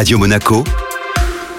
Radio Monaco,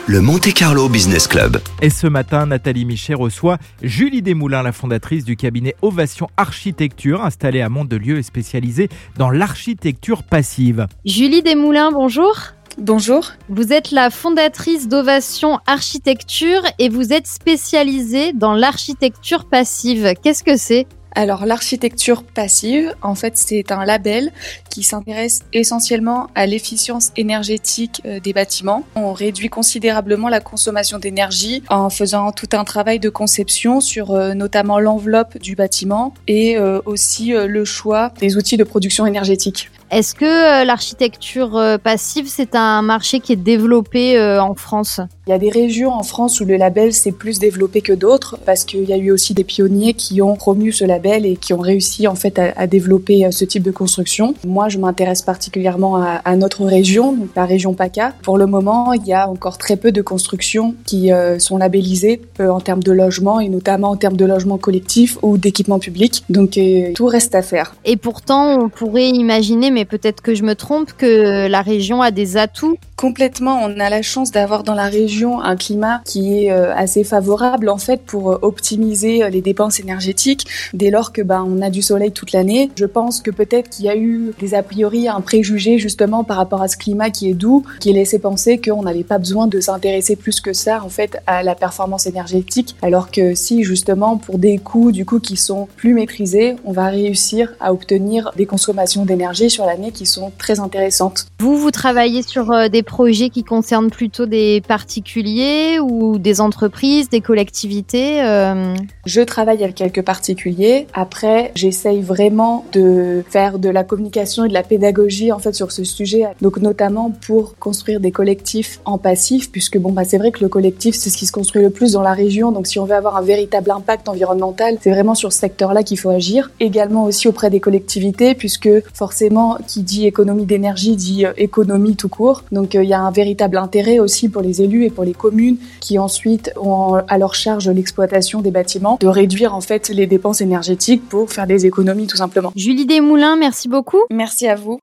le Monte Carlo Business Club. Et ce matin, Nathalie Michet reçoit Julie Desmoulins, la fondatrice du cabinet Ovation Architecture, installé à Mont-de-Lieu et spécialisée dans l'architecture passive. Julie Desmoulins, bonjour. Bonjour. Vous êtes la fondatrice d'Ovation Architecture et vous êtes spécialisée dans l'architecture passive. Qu'est-ce que c'est? Alors l'architecture passive, en fait, c'est un label qui s'intéresse essentiellement à l'efficience énergétique euh, des bâtiments. On réduit considérablement la consommation d'énergie en faisant tout un travail de conception sur euh, notamment l'enveloppe du bâtiment et euh, aussi le choix des outils de production énergétique. Est-ce que l'architecture passive, c'est un marché qui est développé en France? Il y a des régions en France où le label s'est plus développé que d'autres parce qu'il y a eu aussi des pionniers qui ont promu ce label et qui ont réussi en fait à, développer euh, ce type de construction. Moi, je m'intéresse particulièrement à, notre région, donc la région PACA. Pour le moment, il y a encore très peu de constructions qui euh, sont labellisées euh, en termes de logement et notamment en termes de logement collectif ou d'équipement public. Donc tout reste à faire. Et pourtant, on pourrait imaginer, mais peut-être que je me trompe, que la région a des atouts Complètement, on a la chance d'avoir dans la région un climat qui est assez favorable en fait pour optimiser les dépenses énergétiques. Dès lors que ben on a du soleil toute l'année. Je pense que peut-être qu'il y a eu des a priori, un préjugé justement par rapport à ce climat qui est doux, qui laissait penser qu'on n'avait pas besoin de s'intéresser plus que ça en fait à la performance énergétique, alors que si justement pour des coûts du coup qui sont plus maîtrisés, on va réussir à obtenir des consommations d'énergie sur l'année qui sont très intéressantes. Vous vous travaillez sur euh, des projets qui concernent plutôt des particuliers ou des entreprises, des collectivités euh Je travaille avec quelques particuliers après, j'essaye vraiment de faire de la communication et de la pédagogie en fait sur ce sujet. Donc notamment pour construire des collectifs en passif, puisque bon bah c'est vrai que le collectif c'est ce qui se construit le plus dans la région. Donc si on veut avoir un véritable impact environnemental, c'est vraiment sur ce secteur-là qu'il faut agir. Également aussi auprès des collectivités, puisque forcément qui dit économie d'énergie dit euh, économie tout court. Donc euh, il y a un véritable intérêt aussi pour les élus et pour les communes qui ensuite ont à leur charge l'exploitation des bâtiments de réduire en fait les dépenses énergétiques pour faire des économies tout simplement. Julie Desmoulins, merci beaucoup. Merci à vous.